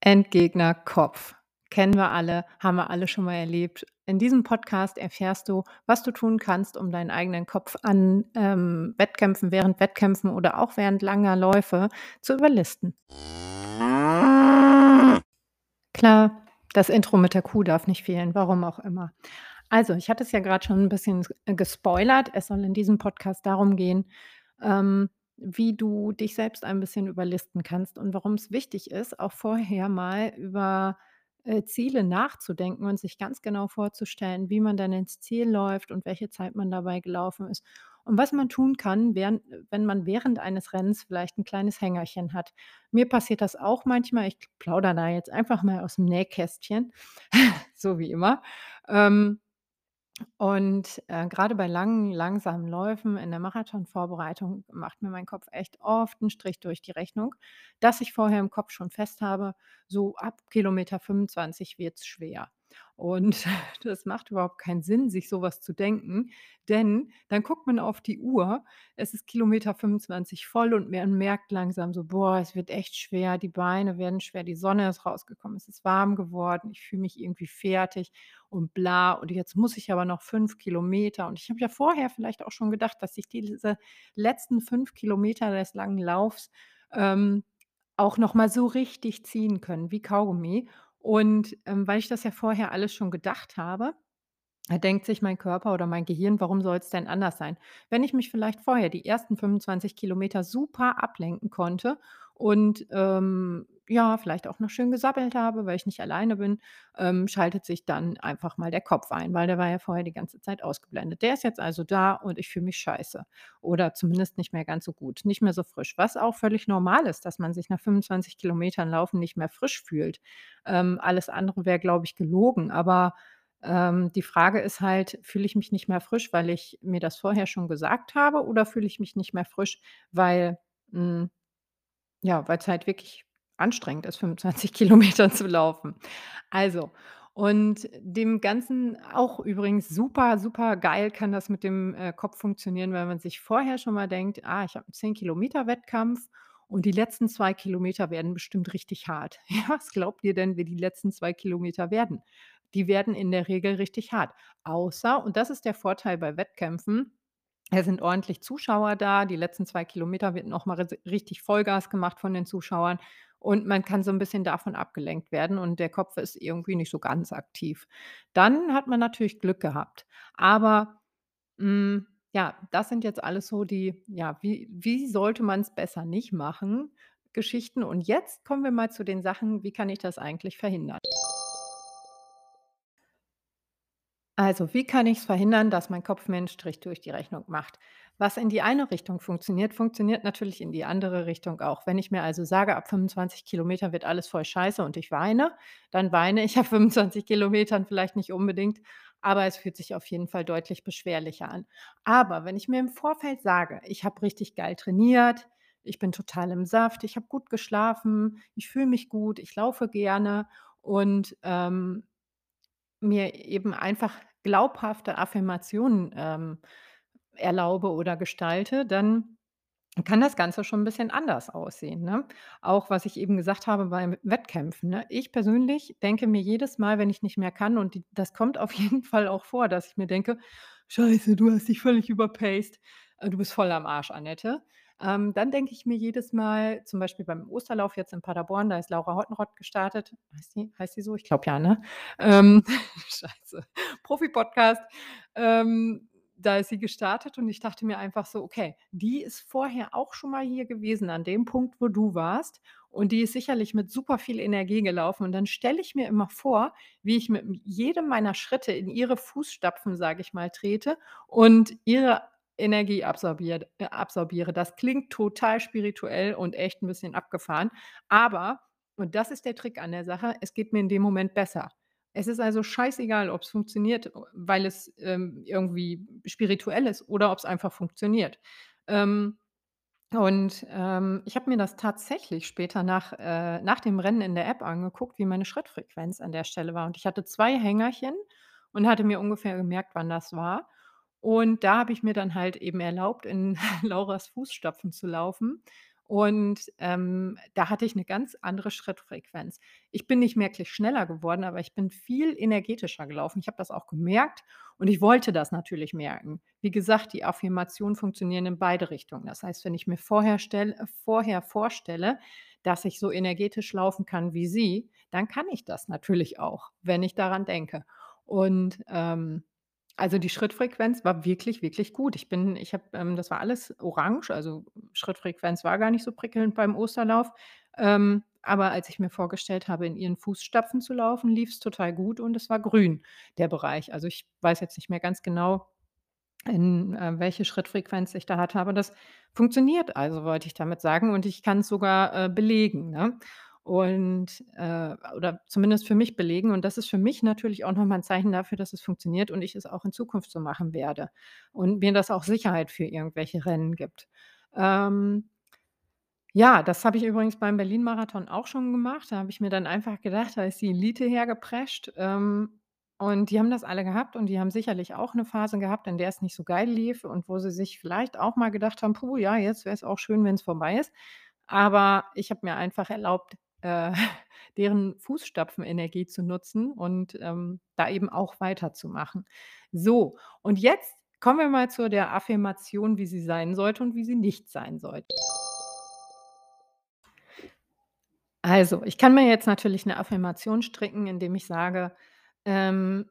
Endgegner Kopf. Kennen wir alle, haben wir alle schon mal erlebt. In diesem Podcast erfährst du, was du tun kannst, um deinen eigenen Kopf an ähm, Wettkämpfen, während Wettkämpfen oder auch während langer Läufe zu überlisten. Klar, das Intro mit der Kuh darf nicht fehlen, warum auch immer. Also, ich hatte es ja gerade schon ein bisschen gespoilert. Es soll in diesem Podcast darum gehen, ähm, wie du dich selbst ein bisschen überlisten kannst und warum es wichtig ist, auch vorher mal über, äh, Ziele nachzudenken und sich ganz genau vorzustellen, wie man dann ins Ziel läuft und welche Zeit man dabei gelaufen ist. Und was man tun kann, während wenn man während eines Rennens vielleicht ein kleines Hängerchen hat. Mir passiert das auch manchmal. Ich plaudere da jetzt einfach mal aus dem Nähkästchen, so wie immer. Ähm und, äh, grade bei langen, langsamen Läufen in der Marathonvorbereitung macht mir mein Kopf echt oft 'n Strich durch die Rechnung, dass ich vorher im Kopf schon fest habe, so ab Kilometer 25 wird's schwer. Und das macht überhaupt keinen Sinn, sich so was zu denken, denn dann guckt man auf die Uhr, es ist Kilometer 25 voll und man merkt langsam so: „Boah, es wird echt schwer, die Beine werden schwer, die Sonne ist rausgekommen, es ist warm geworden, ich fühle mich irgendwie fertig und bla und jetzt muss ich aber noch 5 Kilometer.“ Und ich habe ja vorher vielleicht auch schon gedacht, dass ich diese letzten 5 Kilometer des langen Laufs, ähm, auch noch mal so richtig ziehen können wie Kaugummi. Und, ähm, weil ich das ja vorher alles schon gedacht habe, da denkt sich mein Körper oder mein Gehirn: „Warum soll's denn anders sein?“ Wenn ich mich vielleicht vorher die ersten 25 Kilometer super ablenken konnte und, ähm, ja, vielleicht auch noch schön gesabbelt habe, weil ich nicht alleine bin, ähm, schaltet sich dann einfach mal der Kopf ein, weil der war ja vorher die ganze Zeit ausgeblendet. Der ist jetzt also da und ich fühle mich scheiße oder zumindest nicht mehr ganz so gut, nicht mehr so frisch, was auch völlig normal ist, dass man sich nach 25 Kilometern Laufen nicht mehr frisch fühlt. Ähm, alles andere wäre, glaube ich, gelogen, aber ähm, die Frage ist halt, fühle ich mich nicht mehr frisch, weil ich mir das vorher schon gesagt habe oder fühle ich mich nicht mehr frisch, weil hm, ja, weil's halt wirklich anstrengend ist, 25 Kilometer zu laufen. Also, und dem Ganzen auch übrigens super, super geil kann das mit dem, äh, Kopf funktionieren, weil man sich vorher schon mal denkt: „Ah, ich habe 'n 10 Kilometer Wettkampf und die letzten 2 Kilometer werden bestimmt richtig hart.“ Ja, was glaubt ihr denn, wie die letzten 2 Kilometer werden? Die werden in der Regel richtig hart. Außer und das ist der Vorteil bei Wettkämpfen, es sind ordentlich Zuschauer da. Die letzten 2 Kilometer wird noch mal ris richtig Vollgas gemacht von den Zuschauern und man kann so 'n bisschen davon abgelenkt werden und der Kopf ist irgendwie nicht so ganz aktiv. Dann hat man natürlich Glück gehabt. Aber, hm, ja, das sind jetzt alles so die ja, wie wie sollte man's besser nicht machen, Geschichten. Und jetzt kommen wir mal zu den Sachen, wie kann ich das eigentlich verhindern? Also, wie kann ich's verhindern, dass mein Kopf mir 'n Strich durch die Rechnung macht? Was in die eine Richtung funktioniert, funktioniert natürlich in die andere Richtung auch. Wenn ich mir also sage, ab 25 Kilometer wird alles voll scheiße und ich weine, dann weine ich ab 25 Kilometern vielleicht nicht unbedingt, aber es fühlt sich auf jeden Fall deutlich beschwerlicher an. Aber wenn ich mir im Vorfeld sage: „Ich habe richtig geil trainiert, ich bin total im Saft, ich habe gut geschlafen, ich fühle mich gut, ich laufe gerne“ und, ähm mir eben einfach glaubhafte Affirmationen, ähm, erlaube oder gestalte, dann kann das Ganze schon 'n bisschen anders aussehen, ne? Auch was ich eben gesagt habe beim Wettkämpfen, ne? Ich persönlich denke mir jedes Mal, wenn ich nicht mehr kann und die das kommt auf jeden Fall auch vor, dass ich mir denke: „Scheiße, du hast dich völlig überpaced. Äh, du bist voll am Arsch, Annette.“ Ähm, dann denke ich mir jedes Mal zum Beispiel beim Osterlauf jetzt in Paderborn, da ist Laura Hottenrott gestartet. Heißt die heißt die so? Ich glaube ja, ne? Ähm, Scheiße, Profi-Podcast. Ähm, da ist sie gestartet und ich dachte mir einfach so: „Okay, die ist vorher auch schon mal hier gewesen an dem Punkt, wo du warst und die ist sicherlich mit super viel Energie gelaufen.“ Und dann stelle ich mir immer vor, wie ich mit jedem meiner Schritte in ihre Fußstapfen, sage ich mal, trete und ihre Energie absorbiert äh, absorbiere. Das klingt total spirituell und echt 'n bisschen abgefahren, aber und das ist der Trick an der Sache, es geht mir in dem Moment besser. Es ist also scheißegal, ob's funktioniert, weil es, ähm, irgendwie spirituell ist oder ob's einfach funktioniert. Ähm, und, ähm, ich habe mir das tatsächlich später nach äh, nach dem Rennen in der App angeguckt, wie meine Schrittfrequenz an der Stelle war. Und ich hatte 2 Hängerchen und hatte mir ungefähr gemerkt, wann das war. Und da habe ich mir dann halt eben erlaubt, in Lauras Fußstapfen zu laufen Und, ähm, da hatte ich 'ne ganz andere Schrittfrequenz. Ich bin nicht merklich schneller geworden, aber ich bin viel energetischer gelaufen. Ich habe das auch gemerkt und ich wollte das natürlich merken. Wie gesagt, die Affirmationen funktionieren in beide Richtungen. Das heißt, wenn ich mir vorher stell äh, vorher vorstelle, dass ich so energetisch laufen kann wie sie, dann kann ich das natürlich auch, wenn ich daran denke. Und, ähm, also die Schrittfrequenz war wirklich, wirklich gut. Ich bin ich habe ähm, das war alles orange, also Schrittfrequenz war gar nicht so prickelnd beim Osterlauf. Ähm, aber als ich mir vorgestellt habe, in ihren Fußstapfen zu laufen, lief's total gut und es war grün, der Bereich. Also, ich weiß jetzt nicht mehr ganz genau, in, äh, welche Schrittfrequenz ich da hatte, aber das funktioniert also, wollte ich damit sagen und ich kann's sogar, äh, belegen, ne? Und, äh oder zumindest für mich belegen und das ist für mich natürlich auch noch mal 'n Zeichen dafür, dass es funktioniert und ich es auch in Zukunft so machen werde und mir das auch Sicherheit für irgendwelche Rennen gibt. Ähm ja, das habe ich übrigens beim Berlin-Marathon auch schon gemacht. Da habe ich mir dann einfach gedacht, da ist die Elite hergeprescht, ähm, und die haben das alle gehabt und die haben sicherlich auch 'ne Phase gehabt, in der es nicht so geil lief und wo sie sich vielleicht auch mal gedacht haben: „Puh, ja, jetzt wäre es auch schön, wenn's vorbei ist.“ Aber ich habe mir einfach erlaubt, äh, deren Fußstapfenenergie zu nutzen und, ähm, da eben auch weiterzumachen. So, und jetzt kommen wir mal zu der Affirmation, wie sie sein sollte und wie sie nicht sein sollte. Also, ich kann mir jetzt natürlich 'ne Affirmation stricken, indem ich sage, ähm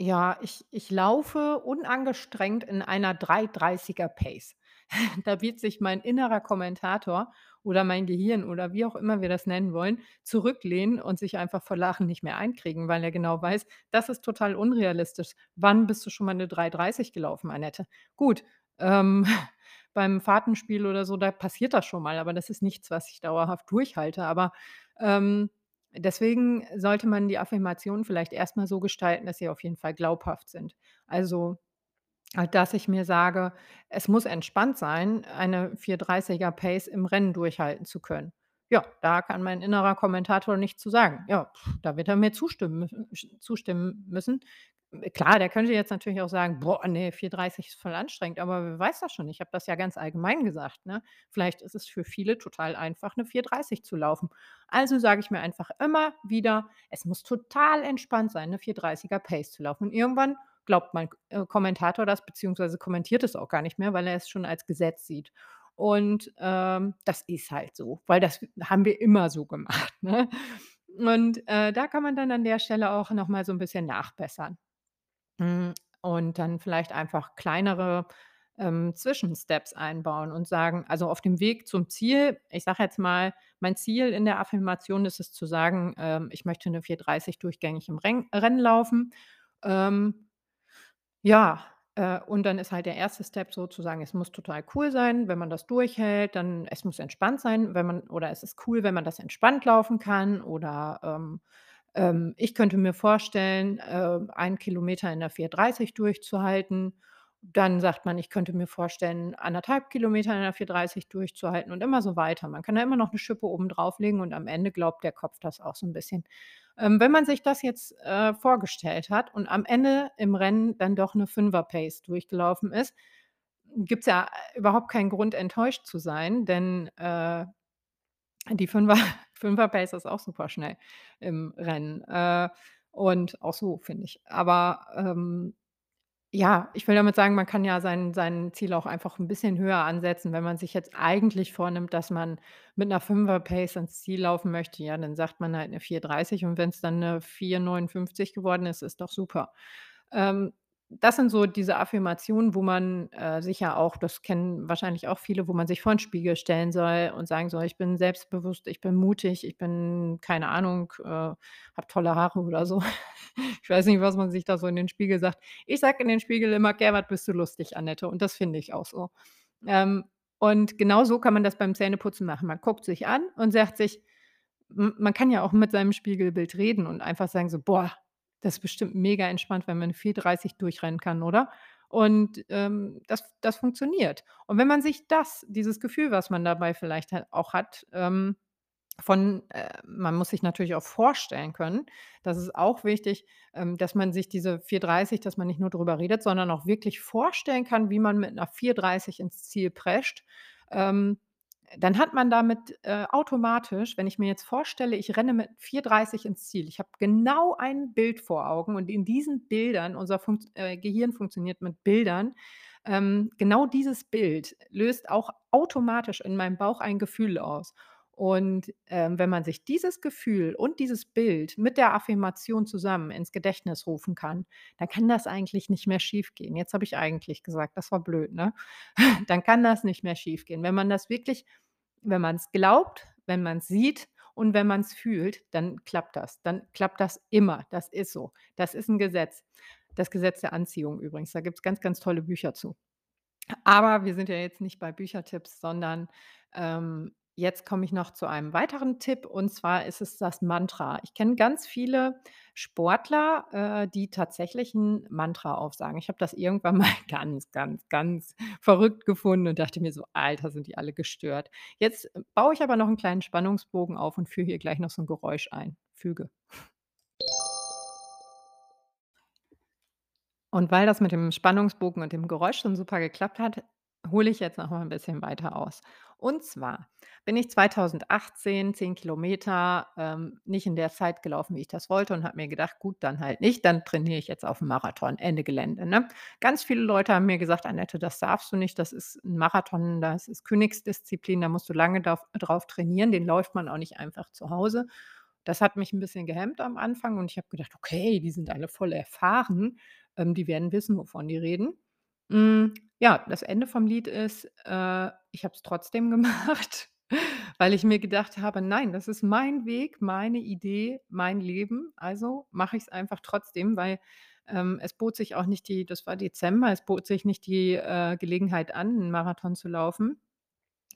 ja, ich ich laufe unangestrengt in einer 3:30er Pace. Da wird sich mein innerer Kommentator oder mein Gehirn oder wie auch immer wir das nennen wollen, zurücklehnen und sich einfach vor Lachen nicht mehr einkriegen, weil er genau weiß, das ist total unrealistisch. Wann bist du schon mal 'ne 3:30 gelaufen, Annette? Gut, ähm, beim Fahrtenspiel oder so, da passiert das schon mal, aber das ist nichts, was ich dauerhaft durchhalte. Aber, ähm, deswegen sollte man die Affirmationen vielleicht erst mal so gestalten, dass sie auf jeden Fall glaubhaft sind. Also, dass ich mir sage: „Es muss entspannt sein, eine 4:30er Pace im Rennen durchhalten zu können.“ Ja, da kann mein innerer Kommentator nichts zu sagen. Ja, da wird er mir zustimmen zustimmen müssen. Klar, der könnte jetzt natürlich auch sagen: „Boah, ne, 4:30 ist voll anstrengend.“ Aber wer weiß das schon? Ich habe das ja ganz allgemein gesagt, ne? Vielleicht ist es für viele total einfach, 'ne 4:30 zu laufen. Also sage ich mir einfach immer wieder: „Es muss total entspannt sein, 'ne 4:30er Pace zu laufen.“ Und irgendwann glaubt mein, äh, Kommentator das beziehungsweise kommentiert es auch gar nicht mehr, weil er es schon als Gesetz sieht. Und, ähm, das ist halt so, weil das haben wir immer so gemacht, ne? Und, äh, da kann man dann an der Stelle auch noch mal so 'n bisschen nachbessern. Hm, und dann vielleicht einfach kleinere, ähm, Zwischensteps einbauen und sagen also, auf dem Weg zum Ziel ich sage jetzt mal, mein Ziel in der Affirmation ist es zu sagen, ähm, ich möchte 'ne 4:30 durchgängig im Renn Rennen laufen. Ähm, ja, äh, und dann ist halt der 1. Step sozusagen, es muss total cool sein, wenn man das durchhält, dann es muss entspannt sein, wenn man oder es ist cool, wenn man das entspannt laufen kann oder, ähm, ähm, ich könnte mir vorstellen, äh, 1 Kilometer in der 4:30 durchzuhalten. Dann sagt man, ich könnte mir vorstellen, 1,5 Kilometer in der 4:30 durchzuhalten und immer so weiter. Man kann da immer noch 'ne Schippe oben drauflegen und am Ende glaubt der Kopf das auch so 'n bisschen. Ähm, wenn man sich das jetzt, äh, vorgestellt hat und am Ende im Rennen dann doch 'ne 5er Pace durchgelaufen ist, gibt's ja überhaupt keinen Grund, enttäuscht zu sein, denn, äh, die 5er 5er Pace ist auch super schnell im Rennen, äh, und auch so, finde ich. Aber, ähm, ja, ich will damit sagen, man kann ja sein sein Ziel auch einfach 'n bisschen höher ansetzen. Wenn man sich jetzt eigentlich vornimmt, dass man mit 'ner 5er Pace ans Ziel laufen möchte, ja, dann sagt man halt 'ne 4:30 und wenn's dann 'ne 4:59 geworden ist, ist doch super. Ähm, das sind so diese Affirmationen, wo man, äh, sich ja auch das kennen wahrscheinlich auch viele, wo man sich vor 'n Spiegel stellen soll und sagen soll: „Ich bin selbstbewusst, ich bin mutig, ich bin, keine Ahnung, äh habe tolle Haare“ oder so. Ich weiß nicht, was man sich da so in den Spiegel sagt. Ich sage in den Spiegel immer: „Gerhard, bist du lustig, Annette.“ Und das finde ich auch so. Ähm, und genau so kann man das beim Zähneputzen machen. Man guckt sich an und sagt sich man kann ja auch mit seinem Spiegelbild reden und einfach sagen so: „Boah, das ist bestimmt mega entspannt, wenn man 'ne 4:30 durchrennen kann, oder?“ Und, ähm, das das funktioniert. Und wenn man sich das dieses Gefühl, was man dabei vielleicht halt auch hat, ähm, von äh, man muss sich natürlich auch vorstellen können, das ist auch wichtig, ähm, dass man sich diese 4:30 dass man nicht nur drüber redet, sondern auch wirklich vorstellen kann, wie man mit 'ner 4:30 ins Ziel prescht. Ähm, dann hat man damit, äh, automatisch wenn ich mir jetzt vorstelle, ich renne mit 4:30 ins Ziel. Ich habe genau ein Bild vor Augen und in diesen Bildern unser funkt äh, Gehirn funktioniert mit Bildern. Ähm, genau dieses Bild löst auch automatisch in meinem Bauch ein Gefühl aus. Und, ähm, wenn man sich dieses Gefühl und dieses Bild mit der Affirmation zusammen ins Gedächtnis rufen kann, dann kann das eigentlich nicht mehr schiefgehen. Jetzt habe ich eigentlich gesagt, das war blöd, ne? Dann kann das nicht mehr schiefgehen. Wenn man das wirklich wenn man's glaubt, wenn man's sieht und wenn man's fühlt, dann klappt das. Dann klappt das immer. Das ist so. Das ist 'n Gesetz. Das Gesetz der Anziehung übrigens. Da gibt's ganz, ganz tolle Bücher zu. Aber wir sind ja jetzt nicht bei Büchertipps, sondern, ähm, jetzt komme ich noch zu einem weiteren Tipp und zwar ist es das Mantra. Ich kenne ganz viele Sportler, äh, die tatsächlich 'n Mantra aufsagen. Ich habe das irgendwann mal ganz, ganz, ganz verrückt gefunden und dachte mir so: „Alter, sind die alle gestört.“ Jetzt baue ich aber noch 'n kleinen Spannungsbogen auf und führe hier gleich noch so 'n Geräusch ein. Füge. Und weil das mit dem Spannungsbogen und dem Geräusch schon super geklappt hat, hole ich jetzt noch mal 'n bisschen weiter aus. Und zwar bin ich 2018 10 Kilometer, ähm, nicht in der Zeit gelaufen, wie ich das wollte und habe mir gedacht: „Gut, dann halt nicht, dann trainiere ich jetzt auf 'n Marathon, Ende Gelände“, ne? Ganz viele Leute haben mir gesagt: „Annette, das darfst du nicht. Das ist 'n Marathon, das ist Königsdisziplin, da musst du lange drauf trainieren, den läuft man auch nicht einfach zu Hause.“ Das hat mich 'n bisschen gehemmt am Anfang und ich habe gedacht: „Okay, die sind alle voll erfahren, ähm, die werden wissen, wovon die reden.“ Hm, ja, das Ende vom Lied ist, äh, ich habe es trotzdem gemacht, weil ich mir gedacht habe: „Nein, das ist mein Weg, meine Idee, mein Leben, also mache ich's einfach trotzdem“, weil, ähm, es bot sich auch nicht die das war Dezember, es bot sich nicht die, äh, Gelegenheit an, 'n Marathon zu laufen,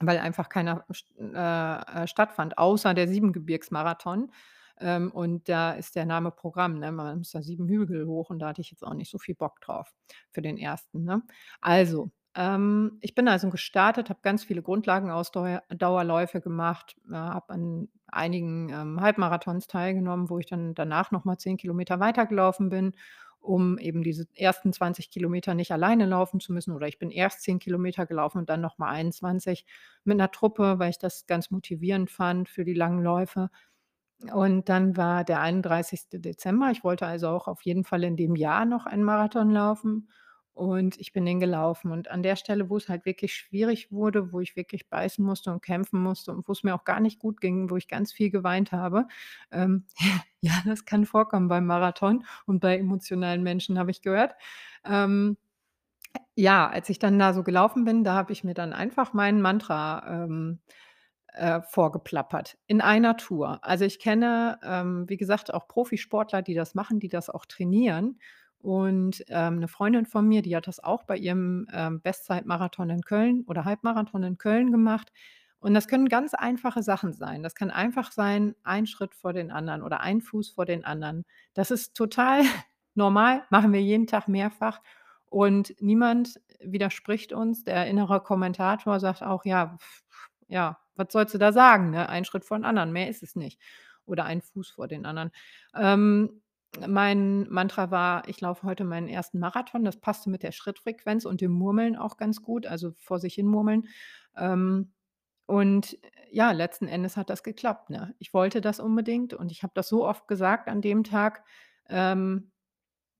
weil einfach keiner äh, äh, stattfand, außer der Siebengebirgsmarathon. Ähm, und da ist der Name Programm, ne? Man muss da 7 Hügel hoch und da hatte ich jetzt auch nicht so viel Bock drauf für den 1., ne? Also, ähm, ich bin also gestartet, habe ganz viele Grundlagenausdauer Dauerläufe gemacht, äh, habe an einigen, ähm, Halbmarathons teilgenommen, wo ich dann danach noch mal 10 Kilometer weitergelaufen bin, um eben diese ersten 20 Kilometer nicht alleine laufen zu müssen. Oder ich bin erst 10 Kilometer gelaufen und dann noch mal 21 mit 'ner Truppe, weil ich das ganz motivierend fand für die langen Läufe. Und dann war der 31. Dezember. Ich wollte also auch auf jeden Fall in dem Jahr noch einen Marathon laufen und ich bin den gelaufen. Und an der Stelle, wo's halt wirklich schwierig wurde, wo ich wirklich beißen musste und kämpfen musste und wo's mir auch gar nicht gut ging, wo ich ganz viel geweint habe, ähm, ja, das kann vorkommen beim Marathon und bei emotionalen Menschen, habe ich gehört. Ähm, ja, als ich dann da so gelaufen bin, da habe ich mir dann einfach mein Mantra, ähm, äh, vorgeplappert in einer Tour. Also, ich kenne, ähm, wie gesagt, auch Profisportler, die das machen, die das auch trainieren. Und, ähm, 'ne Freundin von mir, die hat das auch bei ihrem, ähm, Bestzeitmarathon in Köln oder Halbmarathon in Köln gemacht. Und das können ganz einfache Sachen sein. Das kann einfach sein, ein Schritt vor den anderen oder ein Fuß vor den anderen. Das ist total normal, machen wir jeden Tag mehrfach und niemand widerspricht uns. Der innere Kommentator sagt auch: „Ja, ja, was sollst du da sagen, ne? Ein Schritt vor 'n anderen, mehr ist es nicht. Oder ein Fuß vor den anderen.“ Ähm, mein Mantra war: „Ich laufe heute meinen 1. Marathon.“ Das passte mit der Schrittfrequenz und dem Murmeln auch ganz gut, also vor sich hin murmeln. Ähm, und ja, letzten Endes hat das geklappt, ne? Ich wollte das unbedingt und ich habe das so oft gesagt an dem Tag, ähm,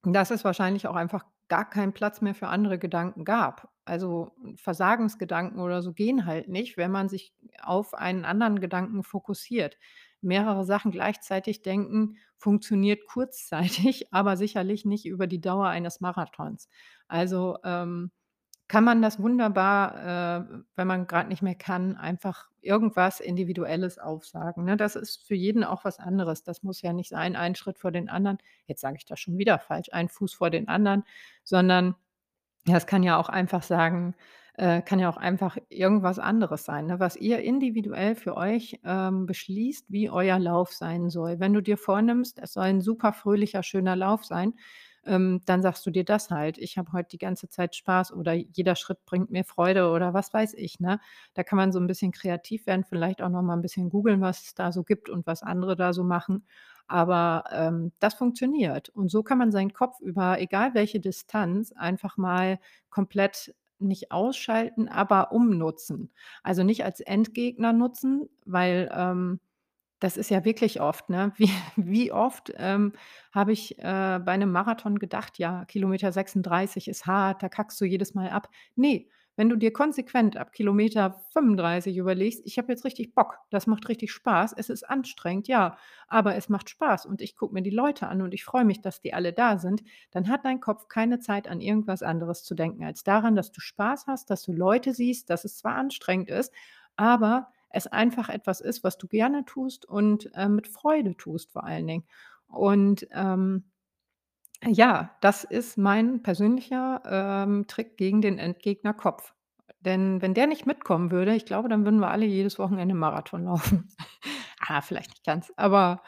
dass es wahrscheinlich auch einfach gar keinen Platz mehr für andere Gedanken gab. Also, Versagensgedanken oder so gehen halt nicht, wenn man sich auf einen anderen Gedanken fokussiert. Mehrere Sachen gleichzeitig denken funktioniert kurzzeitig, aber sicherlich nicht über die Dauer eines Marathons. Also, ähm, kann man das wunderbar, äh, wenn man grad nicht mehr kann, einfach irgendwas Individuelles aufsagen, ne? Das ist für jeden auch was anderes. Das muss ja nicht sein, ein Schritt vor den anderen. Jetzt sage ich das schon wieder falsch, ein Fuß vor den anderen, sondern ja, es kann ja auch einfach sagen äh, kann ja auch einfach irgendwas anderes sein, ne, was ihr individuell für euch, ähm, beschließt, wie euer Lauf sein soll. Wenn du dir vornimmst, es soll 'n super fröhlicher, schöner Lauf sein, ähm, dann sagst du dir das halt: „Ich habe heute die ganze Zeit Spaß“ oder „Jeder Schritt bringt mir Freude“ oder was weiß ich, ne? Da kann man so 'n bisschen kreativ werden, vielleicht auch noch mal 'n bisschen googeln, was es da so gibt und was andere da so machen. Aber, ähm, das funktioniert. Und so kann man seinen Kopf über egal welche Distanz einfach mal komplett nicht ausschalten, aber umnutzen. Also, nicht als Endgegner nutzen, weil, ähm, das ist ja wirklich oft, ne? Wie wie oft, ähm, habe ich, äh, bei 'nem Marathon gedacht: „Ja, Kilometer 36 ist hart, da kackst du jedes Mal ab.“ Ne, wenn du dir konsequent ab Kilometer 35 überlegst: „Ich habe jetzt richtig Bock, das macht richtig Spaß. Es ist anstrengend, ja, aber es macht Spaß und ich gucke mir die Leute an und ich freue mich, dass die alle da sind“, dann hat dein Kopf keine Zeit, an irgendwas anderes zu denken als daran, dass du Spaß hast, dass du Leute siehst, dass es zwar anstrengend ist, aber es einfach etwas ist, was du gerne tust und, äh, mit Freude tust vor allen Dingen. Und, ähm, ja, das ist mein persönlicher, ähm, Trick gegen den Endgegner Kopf. Denn wenn der nicht mitkommen würde, ich glaube, dann würden wir alle jedes Wochenende Marathon laufen. Ah, vielleicht nicht ganz, aber,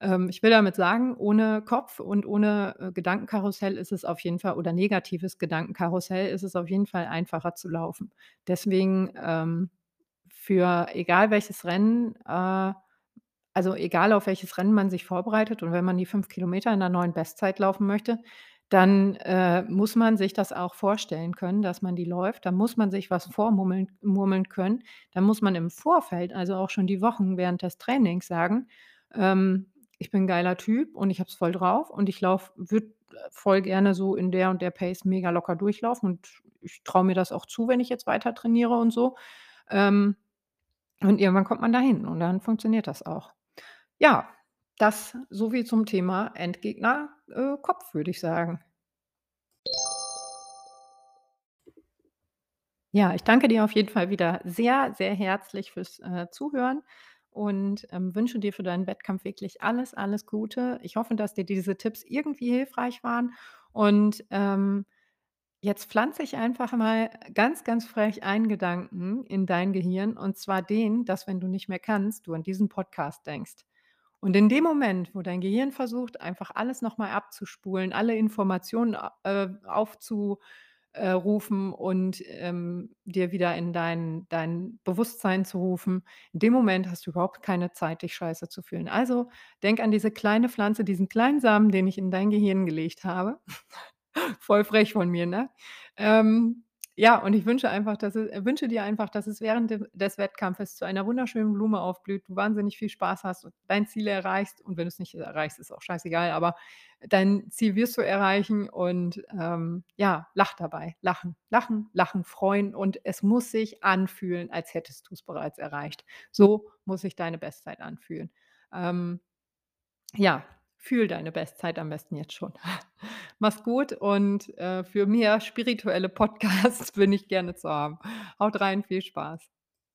ähm, ich will damit sagen, ohne Kopf und ohne, äh, Gedankenkarussell ist es auf jeden Fall oder negatives Gedankenkarussell ist es auf jeden Fall einfacher zu laufen. Deswegen, ähm, für egal welches Rennen, äh also, egal auf welches Rennen man sich vorbereitet und wenn man die 5 Kilometer in 'ner neuen Bestzeit laufen möchte, dann, äh, muss man sich das auch vorstellen können, dass man die läuft. Da muss man sich was vormummeln murmeln können. Da muss man im Vorfeld, also auch schon die Wochen während des Trainings sagen, ähm: „Ich bin 'n geiler Typ und ich habe es voll drauf und ich laufe würde voll gerne so in der und der Pace mega locker durchlaufen und ich traue mir das auch zu, wenn ich jetzt weiter trainiere und so.“ Ähm, und irgendwann kommt man dahin und dann funktioniert das auch. Ja, das so viel zum Thema Endgegner, äh, Kopf, würde ich sagen. Ja, ich danke dir auf jeden Fall wieder sehr, sehr herzlich fürs, äh, Zuhören und, ähm, wünsche dir für deinen Wettkampf wirklich alles, alles Gute. Ich hoffe, dass dir diese Tipps irgendwie hilfreich waren und, ähm, jetzt pflanze ich einfach mal ganz, ganz frech einen Gedanken in dein Gehirn und zwar den, dass, wenn du nicht mehr kannst, du an diesen Podcast denkst. Und in dem Moment, wo dein Gehirn versucht, einfach alles noch mal abzuspulen, alle Informationen, äh, aufzu äh, rufen und, ähm, dir wieder in dein dein Bewusstsein zu rufen. In dem Moment hast du überhaupt keine Zeit, dich scheiße zu fühlen. Also, denk an diese kleine Pflanze, diesen kleinen Samen, den ich in dein Gehirn gelegt habe. Voll frech von mir, ne? Ähm, ja, und ich wünsche einfach, dass es äh, wünsche dir einfach, dass es während de des Wettkampfes zu einer wunderschönen Blume aufblüht, du wahnsinnig viel Spaß hast und dein Ziel erreichst und wenn du's nicht erreichst, ist auch scheißegal, aber dein Ziel wirst du erreichen und, ähm, ja, lach dabei. Lachen, lachen, lachen, freuen und es muss sich anfühlen, als hättest du's bereits erreicht. So muss sich deine Bestzeit anfühlen. Ähm, ja, fühle deine Bestzeit am besten jetzt schon. Mach's gut und, äh, für mehr spirituelle Podcasts bin ich gerne zu haben. Haut rein, viel Spaß.